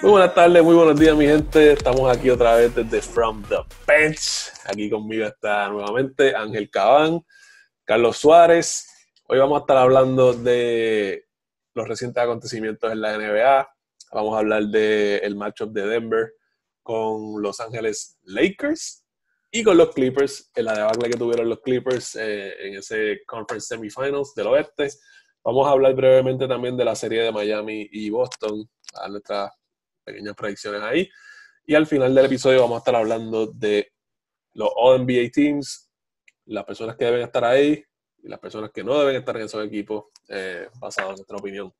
Muy buenas tardes, muy buenos días, mi gente. Estamos aquí otra vez desde From the Bench. Aquí conmigo está nuevamente Ángel Cabán, Carlos Suárez. Hoy vamos a estar hablando de los recientes acontecimientos en la NBA. Vamos a hablar del el matchup de Denver con Los Ángeles Lakers y con los Clippers, en la debacle que tuvieron los Clippers eh, en ese Conference Semifinals del Oeste. Vamos a hablar brevemente también de la serie de Miami y Boston, a nuestras pequeñas predicciones ahí. Y al final del episodio vamos a estar hablando de los All-NBA Teams, las personas que deben estar ahí y las personas que no deben estar en esos equipos, eh, basado en nuestra opinión.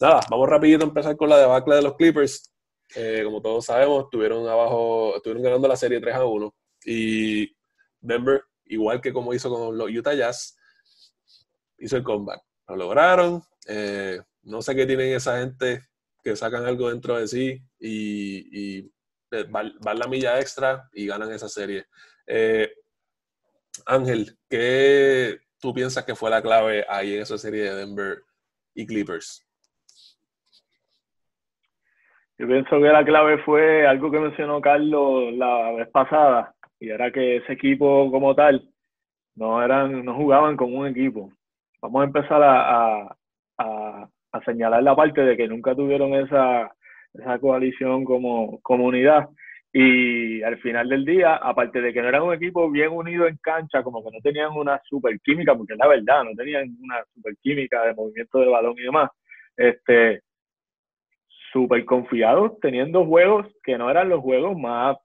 Nada, vamos rapidito a empezar con la debacle de los Clippers. Eh, como todos sabemos, estuvieron abajo, estuvieron ganando la serie 3 a 1 y Denver, igual que como hizo con los Utah Jazz, hizo el comeback. Lo lograron. Eh, no sé qué tienen esa gente que sacan algo dentro de sí y, y van, la milla extra y ganan esa serie. Eh, Ángel, ¿qué tú piensas que fue la clave ahí en esa serie de Denver y Clippers? Yo pienso que la clave fue algo que mencionó Carlos la vez pasada, y era que ese equipo como tal no eran, no jugaban como un equipo. Vamos a empezar a señalar la parte de que nunca tuvieron esa, esa coalición como comunidad. Y al final del día, aparte de que no eran un equipo bien unido en cancha, como que no tenían una super química, porque es la verdad, no tenían una super química de movimiento de balón y demás, este, súper confiados, teniendo juegos que no eran los juegos más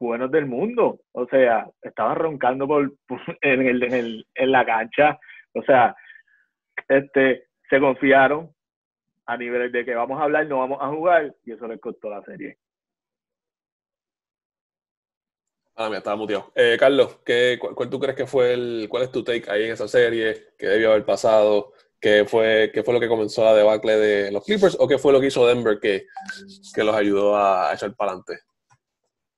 buenos del mundo. O sea, estaban roncando por, en, el, en, el, en la cancha. O sea, este, se confiaron a nivel de que vamos a hablar, no vamos a jugar, y eso les costó la serie. Ah, mira, estaba muteado. Eh, Carlos, ¿qué, cuál, tú crees que fue el, cuál es tu take ahí en esa serie? ¿Qué debió haber pasado? ¿Qué fue, qué fue lo que comenzó la debacle de los Clippers? ¿O qué fue lo que hizo Denver que, que los ayudó a echar para adelante?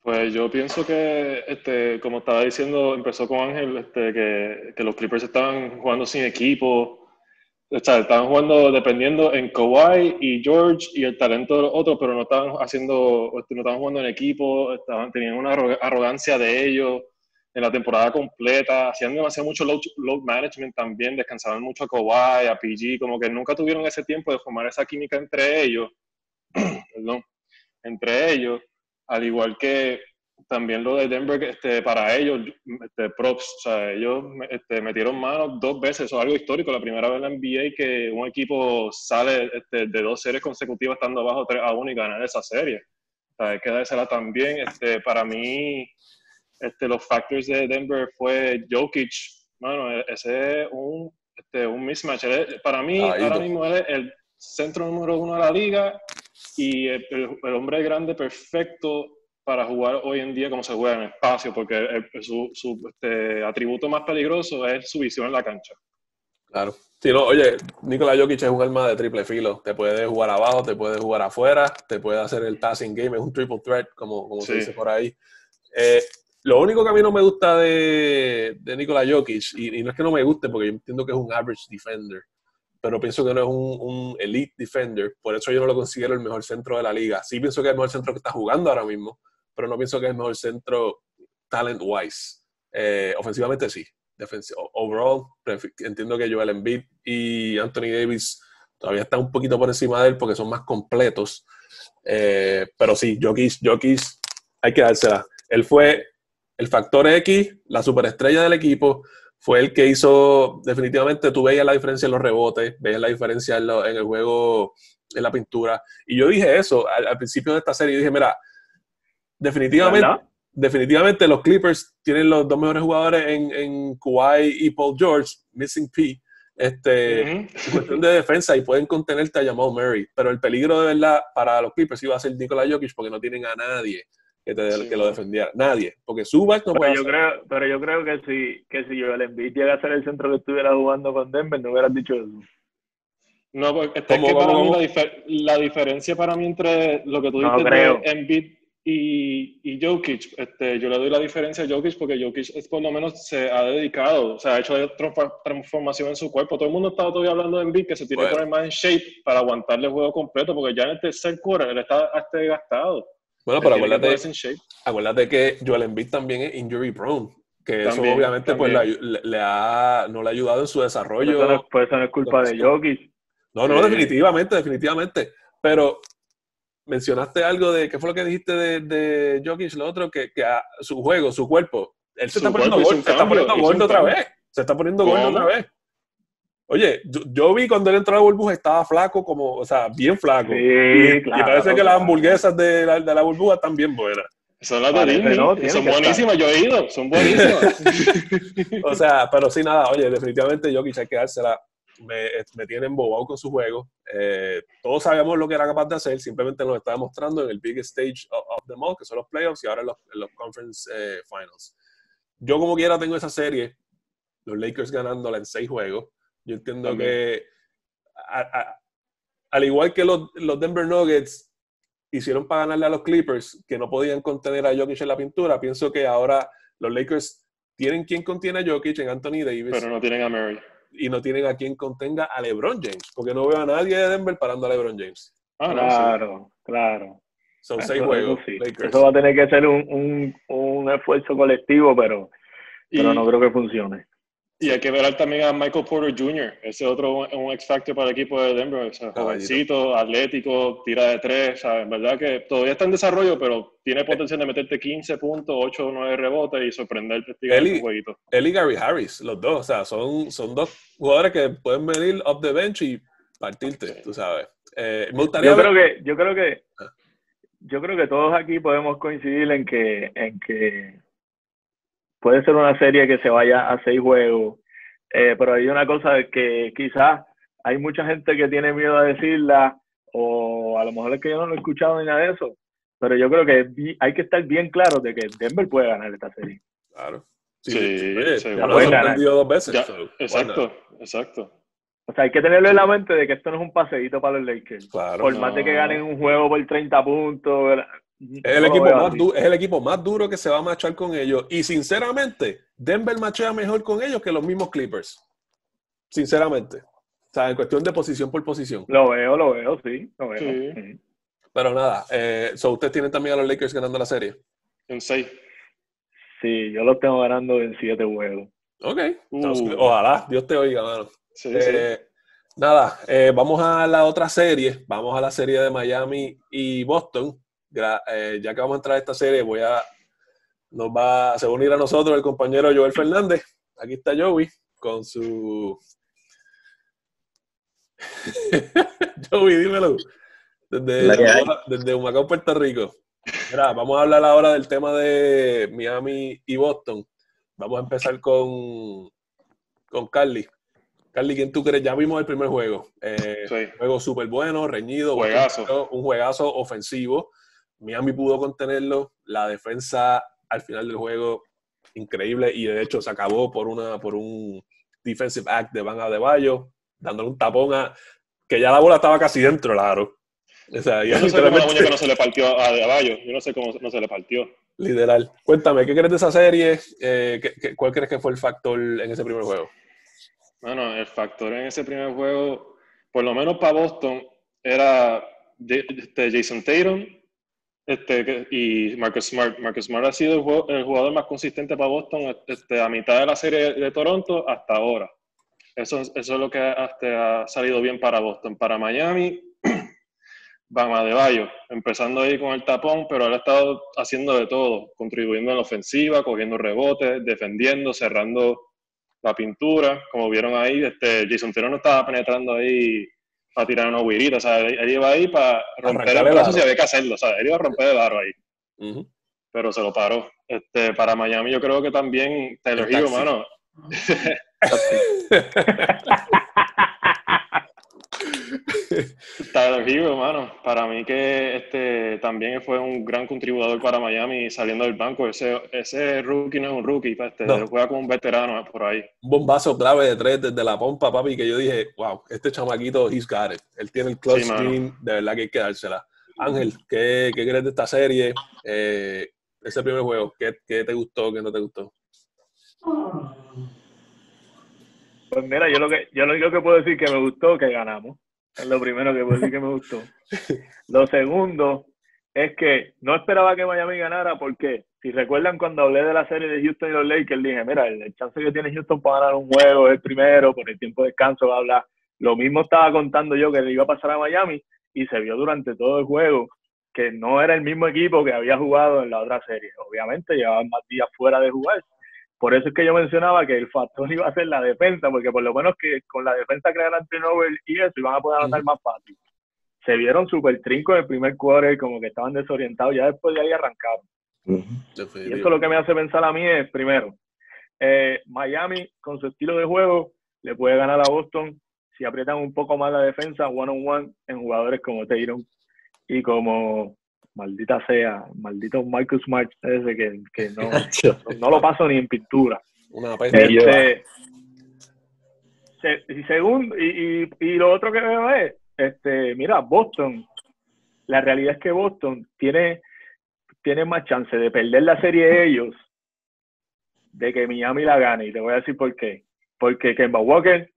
Pues yo pienso que, este, como estaba diciendo, empezó con Ángel, este, que, que los Clippers estaban jugando sin equipo, o estaban jugando dependiendo en Kawhi y George y el talento de los otros, pero no estaban haciendo, no estaban jugando en equipo, estaban, tenían una arrogancia de ellos en la temporada completa, hacían demasiado mucho load, management también, descansaban mucho a Kawhi, a PG, como que nunca tuvieron ese tiempo de formar esa química entre ellos, perdón, entre ellos, al igual que también lo de Denver, este, para ellos, este, props, o sea, ellos este, metieron manos dos veces, eso es algo histórico, la primera vez en la NBA que un equipo sale este, de dos series consecutivas estando abajo 3 a 1 y ganar esa serie. O sea, hay que dársela también. Este, para mí, este, los factors de Denver fue Jokic, bueno, e, ese es un, este, un mismatch. Para mí, ahora mismo es el centro número uno de la liga y el, el hombre grande perfecto para jugar hoy en día como se juega en espacio, porque su, su este, atributo más peligroso es su visión en la cancha. Claro. Sí, no, oye, Nikola Jokic es un arma de triple filo. Te puede jugar abajo, te puede jugar afuera, te puede hacer el passing game, es un triple threat, como, como se dice por ahí. Eh, lo único que a mí no me gusta de, de Nikola Jokic, y, no es que no me guste, porque yo entiendo que es un average defender, pero pienso que no es un, un, elite defender, por eso yo no lo considero el mejor centro de la liga. Sí pienso que es el mejor centro que está jugando ahora mismo, pero no pienso que es el mejor centro talent-wise. Eh, ofensivamente sí. overall, entiendo que Joel Embiid y Anthony Davis todavía están un poquito por encima de él porque son más completos. Eh, pero sí, Jokic, Jokic, hay que dársela. Él fue el factor X, la superestrella del equipo, fue el que hizo, definitivamente, tú veías la diferencia en los rebotes, veías la diferencia en, el juego, en la pintura. Y yo dije eso al, al principio de esta serie, dije, mira, definitivamente, definitivamente los Clippers tienen los dos mejores jugadores en, en Kawhi y Paul George, Missing P, este, cuestión de defensa y pueden contenerte a Jamal Murray. Pero el peligro de verdad para los Clippers iba a ser Nikola Jokic porque no tienen a nadie que, que lo defendiera. Nadie. Porque Zubac no pero puede yo creo Pero yo creo que si, que si Joel Embiid llega a ser el centro que estuviera jugando con Denver, no hubieras dicho eso. No, porque es que para mí la, diferencia para mí entre lo que tú dices de Embiid y, y Jokic, este, yo le doy la diferencia a Jokic porque Jokic es, por lo menos se ha dedicado, o sea, ha hecho transformación en su cuerpo. Todo el mundo está todavía hablando de Embiid, que se tiene que poner más en shape para aguantarle el juego completo, porque ya en el tercer quarter él está hasta desgastado. Bueno, pero acuérdate, acuérdate que Joel Embiid también es injury prone, que eso obviamente pues le, ha, no le ha ayudado en su desarrollo. Pues eso no, es culpa de Jokic. No, no, definitivamente, definitivamente. Pero mencionaste algo de, ¿qué fue lo que dijiste de, de Jokic? Lo otro, que, que a su juego, su cuerpo, él se está poniendo, gordo, se está poniendo gordo otra vez. Se está poniendo gordo otra vez. Oye, yo, vi cuando él entró a la burbuja estaba flaco, como, o sea, bien flaco. Sí, y, claro, y, parece que las hamburguesas de la, de la burbuja están bien buenas. Son las de Disney. son buenísimas, yo he ido, son buenísimas. o sea, pero sí, nada, oye, definitivamente Jokic hay que dársela me, me tiene embobado con su juego. Eh, todos sabíamos lo que era capaz de hacer, simplemente nos está demostrando en el big stage of, the mall, que son los playoffs y ahora en los, conference eh, finals. Yo como quiera tengo esa serie, los Lakers ganándola en seis juegos. Yo entiendo que al igual que los, los Denver Nuggets hicieron para ganarle a los Clippers, que no podían contener a Jokic en la pintura, pienso que ahora los Lakers tienen quien contiene a Jokic en Anthony Davis. Pero no tienen a Murray y no tienen a quien contenga a LeBron James, porque no veo a nadie de Denver parando a LeBron James. Ah, claro, claro. Son seis juegos. Eso, va a tener que ser un, un, esfuerzo colectivo, pero, pero no creo que funcione. Y hay que ver también a Michael Porter Jr., ese otro un X Factor para el equipo de Denver, jovencito, atlético, tira de tres, ¿sabes? verdad que todavía está en desarrollo, pero tiene potencial de meterte 15 puntos, 8 o 9 rebotes y sorprender el este jueguito. Él y Gary Harris, los dos, o sea, son, son dos jugadores que pueden venir off the bench y partirte, tú sabes. Eh, me gustaría yo creo que, yo creo que, ah. yo creo que todos aquí podemos coincidir en que, en que puede ser una serie que se vaya a seis juegos, eh, pero hay una cosa que quizás hay mucha gente que tiene miedo a decirla, o a lo mejor es que yo no lo he escuchado ni nada de eso, pero yo creo que hay que estar bien claro de que Denver puede ganar esta serie. Claro. Sí, sí, ya lo he dos veces. exacto, exacto. O sea, hay que tenerlo en la mente de que esto no es un paseíto para los Lakers. por más de que ganen un juego por 30 puntos, es el, equipo más es el equipo más duro que se va a machar con ellos. Y sinceramente, Denver machea mejor con ellos que los mismos Clippers. Sinceramente. O sea, en cuestión de posición por posición. Lo veo, lo veo, sí. Lo veo. Pero nada, eh, so ¿ustedes tienen también a los Lakers ganando la serie? En seis. Sí, yo los tengo ganando en siete juegos. Ok. Uh. Ojalá, Dios te oiga, mano. Eh, nada, eh, vamos a la otra serie. Vamos a la serie de Miami y Boston. Eh, ya que vamos a entrar a esta serie, voy a, nos va, a unir a nosotros el compañero Joel Fernández. Aquí está Joey con su... Joey, dímelo. Desde, desde Humacao, Puerto Rico. vamos a hablar ahora del tema de Miami y Boston. Vamos a empezar con, con Carly. Carly, ¿quién tú crees? Ya vimos el primer juego. Eh, Juego súper bueno, reñido. un juegazo ofensivo. Miami pudo contenerlo, la defensa al final del juego increíble y de hecho se acabó por una por un defensive act de Van Adebayo, dándole un tapón a que ya la bola estaba casi dentro, claro. O sea, yo no sé cómo la muñeca no se le partió a Adebayo, yo no sé cómo no se le partió. Literal. Cuéntame, ¿qué crees de esa serie? Eh, cuál crees que fue el factor en ese primer juego? Bueno, el factor en ese primer juego, por lo menos para Boston, era este, Jason Tatum este, y Marcus Smart. Marcus Smart ha sido el jugador, más consistente para Boston este, a mitad de la serie de Toronto hasta ahora. Eso, eso es lo que ha salido bien para Boston. Para Miami, Bama de Bayo, empezando ahí con el tapón, pero él ha estado haciendo de todo, contribuyendo en la ofensiva, cogiendo rebotes, defendiendo, cerrando la pintura. Como vieron ahí, este, Jason Taylor no estaba penetrando ahí para tirar una huirita. O sea, él, iba ahí para romper el brazo si había que hacerlo. O sea, él iba a romper el aro ahí. Pero se lo paró. Este, para Miami yo creo que también Taylor Hill, mano. Hero, hermano, para mí que este también fue un gran contribuidor para Miami saliendo del banco. Ese, ese rookie no es un rookie, pues, este, juega como un veterano por ahí. Un bombazo clave de tres desde la pompa, papi, que yo dije, wow, este chamaquito, he's got it. Él tiene el clutch de verdad que hay que dársela. Ángel, ¿qué, ¿qué, crees de esta serie? Eh, ese primer juego, ¿qué, ¿qué, te gustó, qué no te gustó? Pues mira, yo lo que yo lo único que puedo decir que me gustó que ganamos. Es lo primero que puedo decir que me gustó. Lo segundo es que no esperaba que Miami ganara porque si recuerdan cuando hablé de la serie de Houston y los Lakers, dije, mira, el, chance que tiene Houston para ganar un juego es el primero, por el tiempo de descanso, bla, bla. Lo mismo estaba contando yo que le iba a pasar a Miami y se vio durante todo el juego que no era el mismo equipo que había jugado en la otra serie. Obviamente llevaban más días fuera de jugar. Por eso es que yo mencionaba que el factor iba a ser la defensa, porque por lo menos que con la defensa crearan turnover y eso iban a poder anotar más fácil. Se vieron súper trinco en el primer quarter, como que estaban desorientados, ya después de ahí arrancaron. Y eso lo que me hace pensar a mí es, primero, eh, Miami con su estilo de juego le puede ganar a Boston si aprietan un poco más la defensa one on one en jugadores como Tayron y como maldita sea, maldito Marcus Smart ese que, que no, no, lo paso ni en pintura. Una este, y, segundo, y, y, y, lo otro que veo es, este, mira, Boston, la realidad es que Boston tiene, tiene más chance de perder la serie de ellos de que Miami la gane. Y te voy a decir por qué. Porque Kemba Walker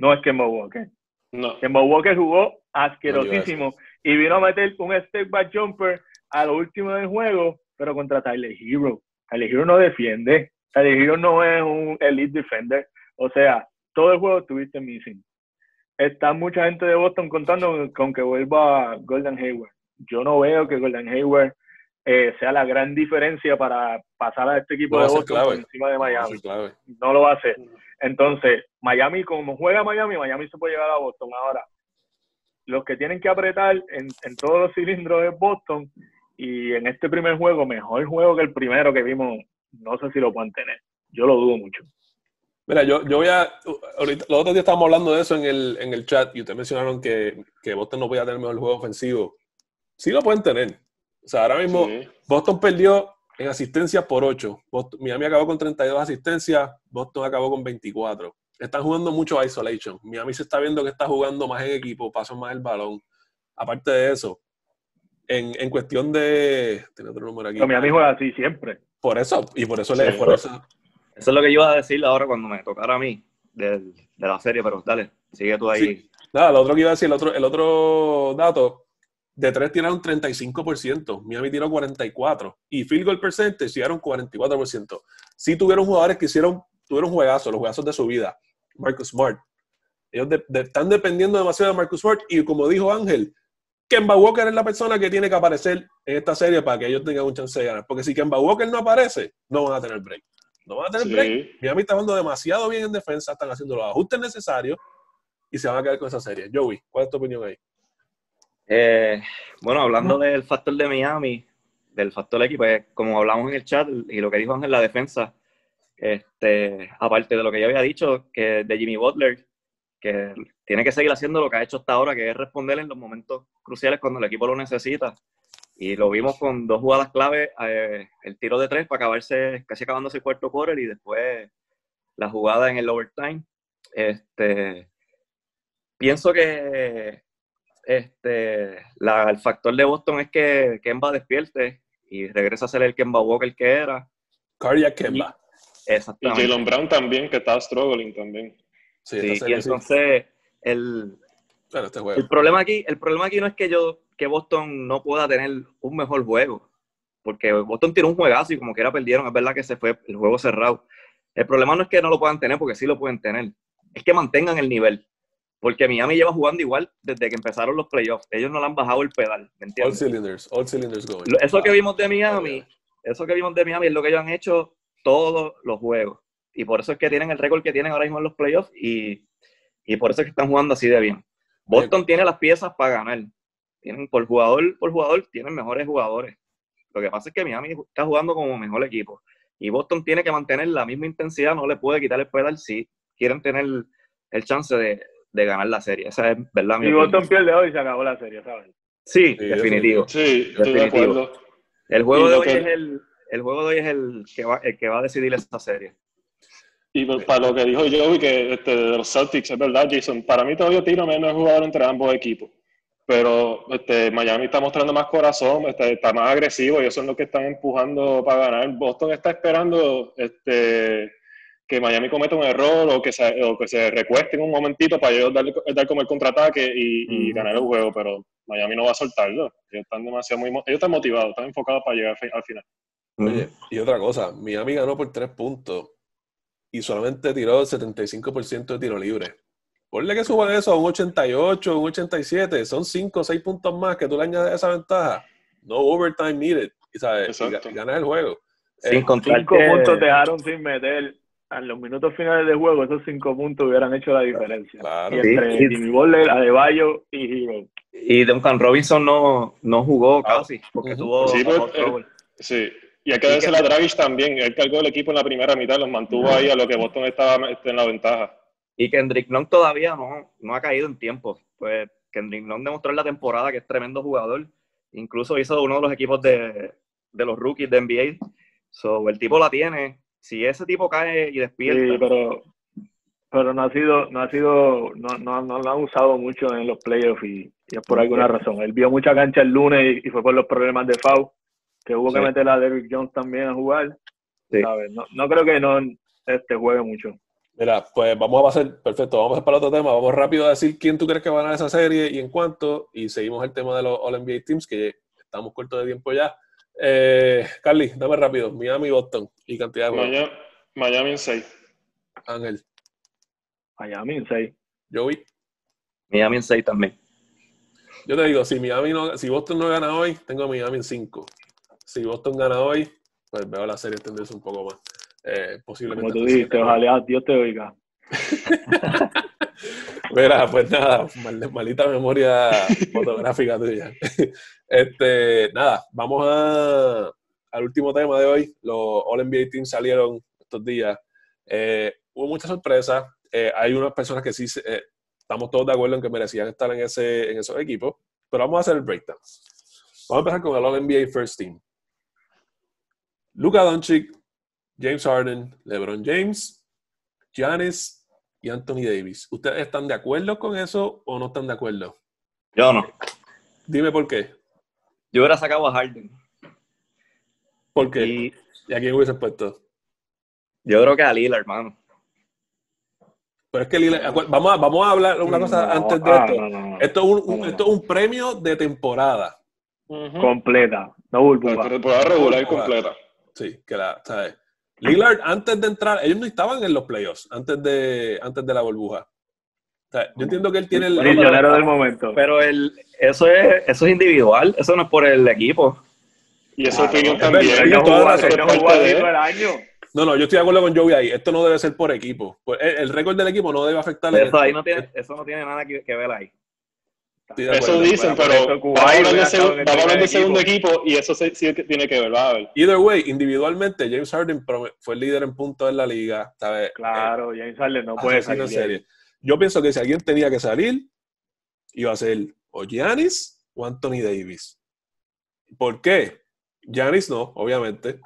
no es Kemba Walker. No. Kemba Walker jugó asquerosísimo y vino a meter un step back jumper a lo último del juego, pero contra Tyler Hero. Tyler Hero no defiende. Tyler Hero no es un elite defender. O sea, todo el juego estuviste missing. Está mucha gente de Boston contando con que vuelva Golden Hayward. Yo no veo que Golden Hayward eh, sea la gran diferencia para pasar a este equipo de Boston por encima de Miami. No lo va a hacer. Entonces, Miami, como juega Miami, Miami se puede llegar a Boston. Ahora, los que tienen que apretar en, en todos los cilindros es Boston. Y en este primer juego, mejor juego que el primero que vimos, no sé si lo pueden tener. Yo lo dudo mucho. Mira, yo, yo voy a. Ahorita, los otros días estábamos hablando de eso en el, en el chat y ustedes mencionaron que, que Boston no podía tener mejor juego ofensivo. Sí lo pueden tener. O sea, ahora mismo Boston perdió en asistencias por 8. Miami acabó con 32 asistencias, Boston acabó con 24. Están jugando mucho isolation. Miami se está viendo que está jugando más en equipo, pasan más el balón. Aparte de eso, en, en cuestión de. Tiene otro número aquí. Miami juega así siempre. Por eso, y por eso le. Por eso. eso es lo que yo iba a decir ahora cuando me tocara a mí de, de la serie, pero dale, sigue tú ahí. Nada, lo otro que iba a decir, el otro, el otro dato, de tres tiraron 35%, Miami tiró 44% y field goal percentage tiraron 44%. Sí tuvieron jugadores que hicieron, tuvieron juegazos, los juegazos de su vida. Marcus Smart. Ellos están dependiendo demasiado de Marcus Smart y como dijo Ángel, Kemba Walker es la persona que tiene que aparecer en esta serie para que ellos tengan un chance de ganar. Porque si Kemba Walker no aparece, no van a tener break. No van a tener break. Miami está jugando demasiado bien en defensa, están haciendo los ajustes necesarios y se van a quedar con esa serie. Joey, ¿cuál es tu opinión ahí? Eh, bueno, hablando del factor de Miami, del factor X, pues como hablamos en el chat y lo que dijo Ángel, la defensa, este, aparte de lo que ya había dicho, que de Jimmy Butler, que tiene que seguir haciendo lo que ha hecho hasta ahora, que es responder en los momentos cruciales cuando el equipo lo necesita. Y lo vimos con dos jugadas clave, eh, el tiro de tres para acabarse, casi acabándose el cuarto quarter y después la jugada en el overtime. Este, pienso que este, el factor de Boston es que Kemba despierte y regresa a ser el Kemba Walker que era. Cardiac Kemba. Exactamente. Y Jalen Brown también, que estaba struggling también. Sí, y entonces el, este el, problema aquí, el problema aquí no es que yo que Boston no pueda tener un mejor juego, porque Boston tiene un juegazo y como quiera perdieron, es verdad que se fue el juego cerrado. El problema no es que no lo puedan tener, porque sí lo pueden tener, es que mantengan el nivel. Porque Miami lleva jugando igual desde que empezaron los playoffs. Ellos no le han bajado el pedal, ¿me entiendes? All cylinders, all cylinders going. Eso que vimos de Miami, eso que vimos de Miami es lo que ellos han hecho todos los juegos. Y por eso es que tienen el récord que tienen ahora mismo en los playoffs y, y por eso es que están jugando así de bien. Boston tiene las piezas para ganar. Tienen por jugador por jugador tienen mejores jugadores. Lo que pasa es que Miami está jugando como mejor equipo. Y Boston tiene que mantener la misma intensidad, no le puede quitar el pedal si quieren tener el chance de, de ganar la serie. Esa es verdad. Y Boston pierde hoy y se acabó la serie, ¿sabes? Sí, definitivo. Sí, definitivo. El juego de hoy es el, el juego de hoy es el que va, el que va a decidir esta serie. Y para lo que dijo Joey, que este, de los Celtics, es verdad, Jason, para mí todavía Tino menos jugador entre ambos equipos. pero este, Miami está mostrando más corazón, está, está, más agresivo y eso es lo que están empujando para ganar. Boston está esperando este, que Miami cometa un error o que se, o que se recueste en un momentito para ellos dar, dar como el contraataque y, y ganar el juego, pero Miami no va a soltarlo. Ellos están demasiado muy, ellos están motivados, están enfocados para llegar al final. Oye, y otra cosa, Miami ganó por tres puntos y solamente tiró el 75% de tiro libre. Ponle que suba eso a un 88, un 87, son 5 o 6 puntos más que tú le añades esa ventaja. No overtime needed, y, sabes, y, ganas el juego. Sin eh, cinco puntos dejaron sin meter en los minutos finales de juego, esos 5 puntos hubieran hecho la diferencia. Claro. Y entre sí. Jimmy Butler, Adebayo y Hero. Y Duncan Robinson no, no jugó ah. casi, porque tuvo... Sí, pues, eh, sí, y hay que darse a Dragic también. Él cargó el equipo en la primera mitad, los mantuvo ahí a lo que Boston estaba este, en la ventaja. Y Kendrick Nunn todavía no, no ha caído en tiempo. Pues Kendrick Nunn demostró en la temporada que es tremendo jugador. Incluso hizo uno de los equipos de, de los rookies de NBA. So, el tipo la tiene. Si ese tipo cae y despierta. Sí, pero, pero no ha sido, no ha sido, no, no, no lo han usado mucho en los playoffs y, y es por alguna razón. Él vio mucha cancha el lunes y, y fue por los problemas de foul que hubo que meter a Derrick Jones también a jugar. No, no, creo que no este, juegue mucho. Mira, pues vamos a pasar, perfecto, vamos a pasar para otro tema. Vamos rápido a decir quién tú crees que va a ganar esa serie y en cuánto. Y seguimos el tema de los All NBA Teams, que estamos cortos de tiempo ya. Eh, Carly, dame rápido. Miami, Boston y cantidad de Miami, Miami en 6. Ángel. Miami en 6. Joey. Miami en 6 también. Yo te digo, si Miami no, si Boston no gana hoy, tengo a Miami en 5 si Boston gana hoy, pues veo la serie extenderse un poco más. Eh, posiblemente. Como tú dijiste, ojalá Dios te oiga. Mira, pues nada, malita memoria fotográfica tuya. Este, nada, vamos a, al último tema de hoy. Los All NBA Teams salieron estos días. Eh, hubo muchas sorpresas. Eh, hay unas personas que sí estamos todos de acuerdo en que merecían estar en, ese, en esos equipos, pero vamos a hacer el breakdown. Vamos a empezar con el All NBA First Team. Luka Doncic, James Harden, LeBron James, Giannis y Anthony Davis. ¿Ustedes están de acuerdo con eso o no están de acuerdo? Yo no. Dime por qué. Yo hubiera sacado a Harden. ¿Por qué? Y, a quién hubiese puesto? Yo creo que a Lillard, hermano. Pero es que Lillard, vamos a, vamos a hablar una cosa antes de ah, esto. esto, es un, esto es un premio de temporada. Completa, no burbuja. Temporada regular y completa. Sí, que la, ¿sabes? Lillard, antes de entrar, ellos no estaban en los playoffs, antes de, antes de la burbuja. O sea, yo entiendo que él tiene el... Prisionero del momento. Pero el, eso, es, eso es individual, eso no es por el equipo. Y eso opinión también. No, no, yo estoy de acuerdo con Joey ahí. Esto no debe ser por equipo. Pues, el, récord del equipo no debe afectar. Eso, ahí no tiene, eso no tiene nada que ver ahí. Eso dicen, pero vamos a hablar de, segundo equipo y eso sí tiene que ver, va a ver. Either way, individualmente, James Harden fue el líder en puntos en la liga. ¿sabes? Claro, James Harden no puede salir. Serie. Yo pienso que si alguien tenía que salir, iba a ser o Giannis o Anthony Davis. ¿Por qué? Giannis no, obviamente.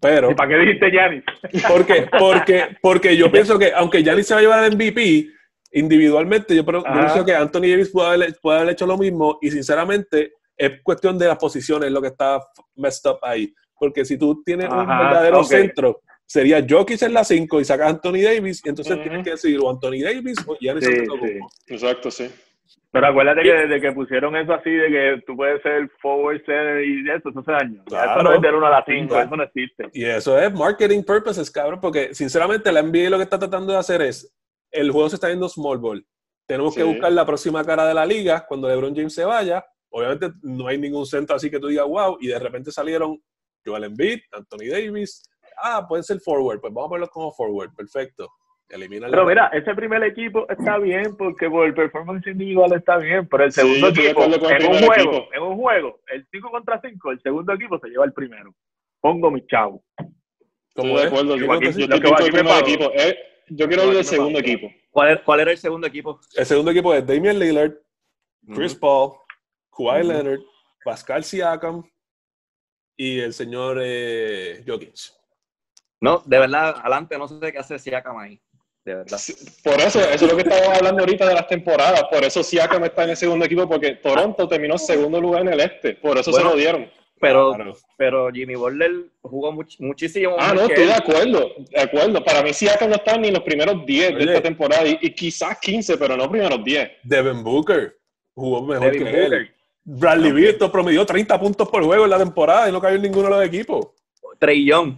Pero, ¿Y para qué dijiste Giannis? ¿Por qué? Porque, porque yo pienso que aunque Giannis se va a llevar el MVP, individualmente, yo, pienso que Anthony Davis puede haber, hecho lo mismo y sinceramente es cuestión de las posiciones lo que está messed up ahí. Porque si tú tienes un verdadero centro, sería Jokic en la 5 y sacas a Anthony Davis y entonces tienes que decidir o Anthony Davis o Giannis sí, sí. Exacto, sí. Pero acuérdate que desde que pusieron eso así de que tú puedes ser forward center y eso, eso hace años. Claro. Eso no es del 1 a la 5, eso no existe. Y eso es marketing purposes, cabrón, porque sinceramente la NBA lo que está tratando de hacer es el juego se está viendo small ball. Tenemos que buscar la próxima cara de la liga cuando LeBron James se vaya. Obviamente no hay ningún centro así que tú digas, wow, y de repente salieron Joel Embiid, Anthony Davis. Ah, pueden ser forward, pues vamos a ponerlos como forward, perfecto. Elimina pero mira, ese primer equipo está bien porque por el performance individual está bien, pero el segundo equipo, en un juego, en un juego, el 5 contra 5, el segundo equipo se lleva el primero. Pongo mi chavo. ¿Cómo es? Yo, equipo. Yo quiero hablar del segundo equipo. ¿Cuál, ¿Cuál, era el segundo equipo? El segundo equipo es Damian Lillard, Chris Paul, Kawhi Leonard, Pascal Siakam y el señor eh, Jokic. No, de verdad, adelante, no sé qué hace Siakam ahí. de verdad. Por eso, eso es lo que estamos hablando ahorita de las temporadas. Por eso Siakam está en el segundo equipo, porque Toronto terminó segundo lugar en el este. Por eso Bueno, se lo dieron. Pero, Claro. pero Jimmy Butler jugó much- muchísimo Ah, no, estoy él. de acuerdo. De acuerdo. Para mí Siakam no está ni en los primeros 10 de esta temporada. Y, y quizás 15, pero no primeros 10. Devin Booker jugó mejor Devin que Booker. él. Bradley Beal promedió 30 puntos por juego en la temporada y no cayó en ninguno de los equipos. Trey Young.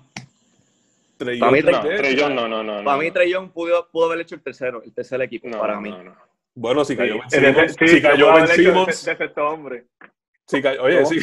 Trey Para mí, Young No. Trey Young, no, no, no. Para no. mí, Trey Young pudo, pudo haber hecho el tercero, el tercer equipo, No, para no, mí. no, no. Bueno, si cayó Ben Sí, Simmons, sí, si cayó de- de hombre. si cayó- oye, ¿Cómo? sí.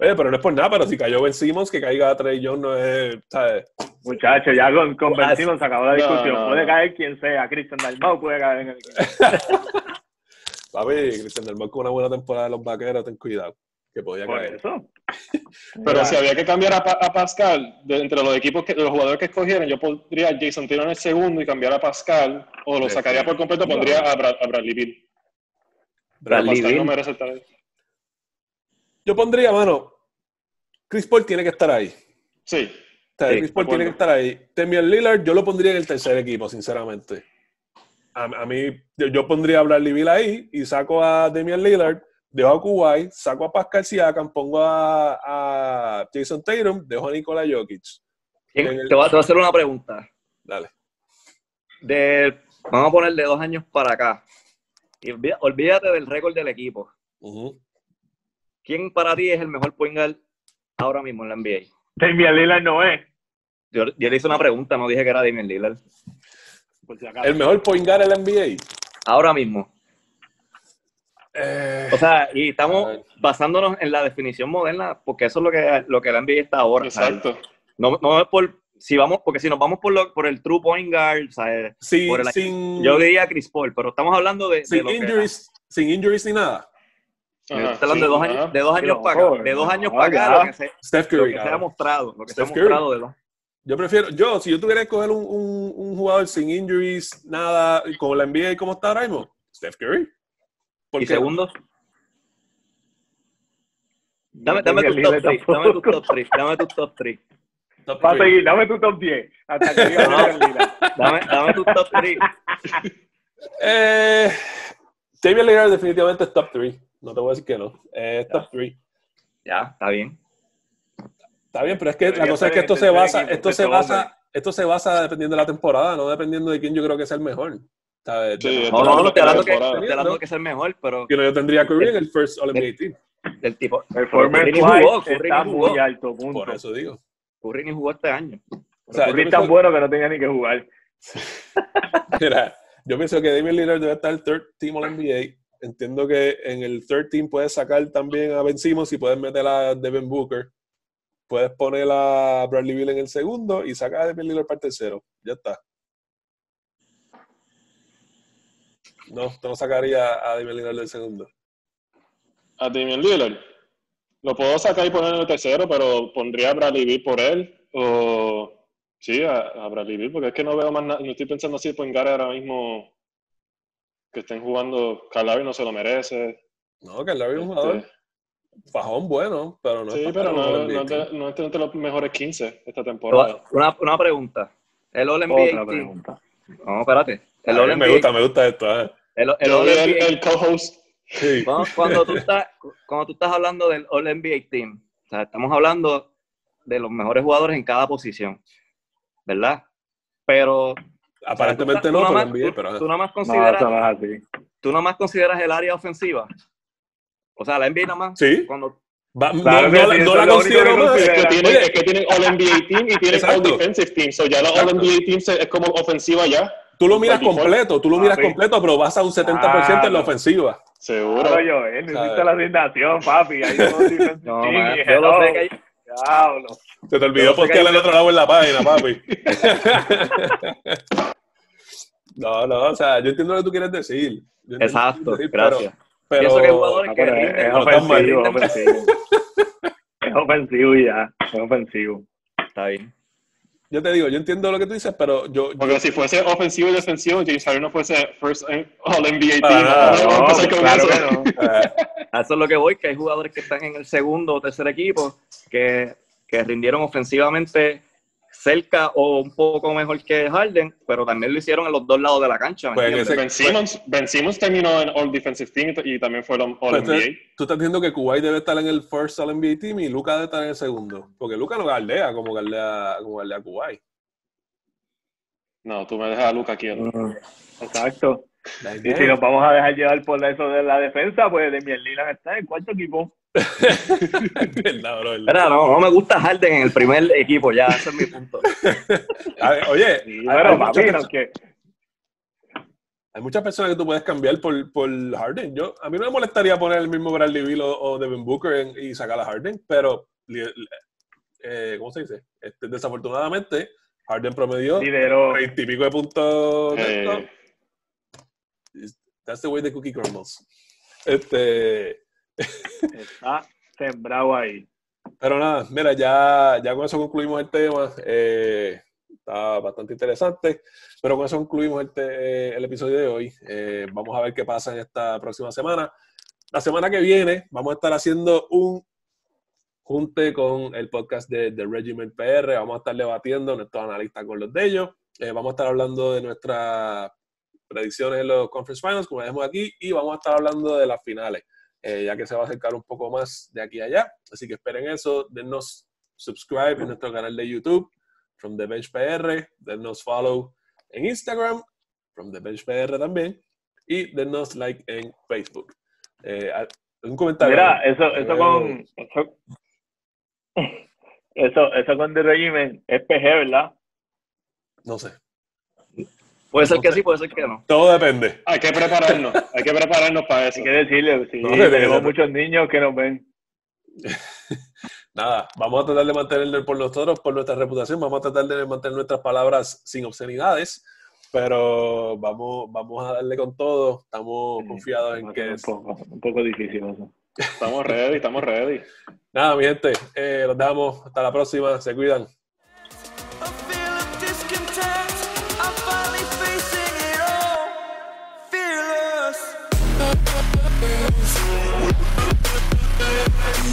Oye, pero no es por nada, pero si cayó Ben Simmons, que caiga Trey Young no es, ¿sabes? Muchachos, ya con, con Ben Ah, Simmons se acabó la discusión. no, puede no. caer quien sea. Christian Dalmau puede caer en el. Papi, Cristian del Mar con una buena temporada de los vaqueros, ten cuidado, que podía Por caer. eso. Pero si había que cambiar a, Pa- a Pascal, de, entre los equipos, que, los jugadores que escogieran, yo pondría a Jason Taylor en el segundo y cambiar a Pascal, o lo sacaría por completo, pondría a, Brad- a Bradley Pascal no merece estar ahí. Yo pondría, mano, Chris Paul tiene que estar ahí. Sí, O sea, Sí, Chris Paul tiene que estar ahí. Damian Lillard, yo lo pondría en el tercer equipo, sinceramente. A, a mí, yo, yo pondría a Bradley Beal ahí y saco a Damian Lillard, dejo a Kuwait, saco a Pascal Siakam, pongo a, a Jason Tatum, dejo a Nikola Jokic. ¿Quién- En el- Te, voy a, te voy a hacer una pregunta. Dale. De, vamos a poner de dos años para acá. Y olvídate del récord del equipo. Ujú. ¿Quién para ti es el mejor point guard ahora mismo en la NBA? Damian Lillard no es. Yo, yo le hice una pregunta, no dije que era Damian Lillard. Si. El mejor point guard en la NBA. Ahora mismo. Eh, O sea, y estamos basándonos en la definición moderna, porque eso es lo que, lo que la NBA está ahora. ¿sabes? exacto. No, no es por, si vamos, porque si nos vamos por, lo, por el true point guard, ¿sabes? sin, por el- sin, yo diría Chris Paul, pero estamos hablando de, de sin que- injuries, sin injuries ni nada. Estoy Ajá, hablando sí, de dos ajá. años, de dos años No, para acá, de dos no, años para acá, ya. lo que se, Steph lo Curry. que se ha mostrado, lo que se ha mostrado de dos. Yo prefiero, yo, si yo tuviera que coger un, un, un jugador sin injuries, nada, con la NBA como está ahora mismo, Steph Curry. ¿Por Y qué? segundo, dame, tus top Lillard 3, dame tus tampoco. top 3, dame tus top 3, Top Va a three. seguir, dame tu top 10. Hasta que diga No. Damian Lillard. dame, dame tus top 3. Eh, Damian Lillard definitivamente es top 3. No te voy a decir que no. Eh, Es top 3. Ya, está bien. Está bien, pero es que la Debería cosa es que esto se basa, equipo, esto este se hombre. basa, esto se basa dependiendo de la temporada, no dependiendo de quién yo creo que es el mejor. ¿Sabes? Sí, De- No, no, no, estoy hablando que, estoy hablando que es el mejor, pero que no, yo tendría a Curry en el first All NBA team. del tipo. El Curry former ni jugó, Curry está ni jugó. muy alto, punto. Por eso digo. Curry ni jugó este año. O sea, Curry es tan bueno que no tenía ni que jugar. Mira, yo pienso que Damian Lillard debe estar el third team All NBA. Entiendo que en el third team puedes sacar también a Ben Simmons y puedes meter a Devin Booker. Puedes poner a Bradley Beal en el segundo y sacar a Damian Lillard para el tercero. Ya está. No, no sacaría a Damian Lillard del segundo. A Damian Lillard. Lo puedo sacar y poner en el tercero, pero pondría a Bradley Beal por él. O sí, a, a Bradley Beal, porque es que no veo más nada. No estoy pensando si Point Guard ahora mismo que estén jugando. Calari no se lo merece. No, que Larry es un jugador Este, fajón bueno, pero no sí, está pero no, no, es de- no está entre los mejores 15 esta temporada. Una, una pregunta. El All Otra NBA Team. pregunta. No, espérate. El All me gusta, me gusta esto. eh. El, el Yo el, NBA el co-host. Sí. Cuando, cuando tú estás, cuando tú estás hablando del All NBA Team, o sea, estamos hablando de los mejores jugadores en cada posición, ¿verdad? Pero Aparentemente tú no, por la más- NBA, tú- pero ajá. tú nada más No, consideras, no tú más consideras el área ofensiva. O sea, la NBA nada más. Sí. Cuando, Va- Claro no, no la- no la considero que más. Es que, tiene, Oye, es que tienen All NBA Team y tienen All Exacto. Defensive Team. So ya la All Exacto. NBA Team se- es como ofensiva ya. Tú lo miras default. completo, tú lo miras Ah, sí. completo, pero vas a un 70% en la ofensiva. Seguro. Claro, yo, eh, necesito ¿Sabes? la asignación, papi. Ahí no no, man, yo lo sé hello. que hay, Diablo. Se te olvidó Pero postear el otro lado en la página, papi. no, no, o sea, yo entiendo lo que tú quieres decir. Exacto, decir, pero- gracias. Pero, Pienso que jugadores Ah, que pero es, rinden, no, ofensivo, es ofensivo. Es ofensivo y ya. Es ofensivo. Está bien. yo te digo, yo entiendo lo que tú dices, pero yo, yo- Porque si fuese ofensivo y defensivo, James Harden no fuese first All NBA Team. No, empezar con claro eso. que no. eh, eso es lo que voy, que hay jugadores que están en el segundo o tercer equipo que, que rindieron ofensivamente cerca o un poco mejor que Harden, pero también lo hicieron en los dos lados de la cancha. Pues ben, Simmons, ben, Simmons, terminó en All Defensive Team y también fue All, All NBA. Tú estás diciendo que Kuwait debe estar en el First All NBA Team y Luca debe estar en el segundo. Porque Luca no galdea como galdea, como galdea Kuwait. No, tú me dejas a Luca aquí. Exacto. Y si nos vamos a dejar llevar por eso de la defensa, pues de Lillard está en el cuarto equipo. No, no, me gusta Harden en el primer equipo, ya, ese es mi punto. oye, hay, muchas personas que tú puedes cambiar por, por Harden. Yo, a mí no me molestaría poner el mismo Bradley Beal o, Devin Booker y sacar a Harden, pero, eh, ¿cómo se dice? Este, desafortunadamente, Harden promedió 20 y pico de puntos. Eh. That's the way the cookie crumbles. Este. Está sembrado ahí. Pero nada, mira, ya, ya con eso concluimos el tema. Eh, está bastante interesante. Pero con eso concluimos el, el episodio de hoy. Eh, vamos a ver qué pasa en esta próxima semana. La semana que viene vamos a estar haciendo un junte con el podcast de Regiment PR. Vamos a estar debatiendo nuestros analistas con los de ellos. Eh, vamos a estar hablando de nuestras predicciones en los Conference Finals, como vemos aquí, y vamos a estar hablando de las finales. Eh, ya que se va a acercar un poco más de aquí a allá. Así que esperen eso, denos subscribe en nuestro canal de YouTube, From the Bench PR, denos follow en Instagram, From the Bench PR también, y denos like en Facebook. Eh, un comentario. Mira, eso, eso con. Eso, eso, con The Regimen es PG, ¿verdad? No sé. Puede ser que sí, puede ser que no. Todo depende. Hay que prepararnos, hay que prepararnos para eso. Hay que decirle, sí, tenemos muchos niños que nos ven. Nada, vamos a tratar de mantener por nosotros, por nuestra reputación, vamos a tratar de mantener nuestras palabras sin obscenidades, pero vamos, vamos a darle con todo. Estamos confiados en que es. Un poco, un poco difícil eso. Estamos ready, estamos ready. Nada, mi gente, eh, los dejamos. Hasta la próxima. Se cuidan.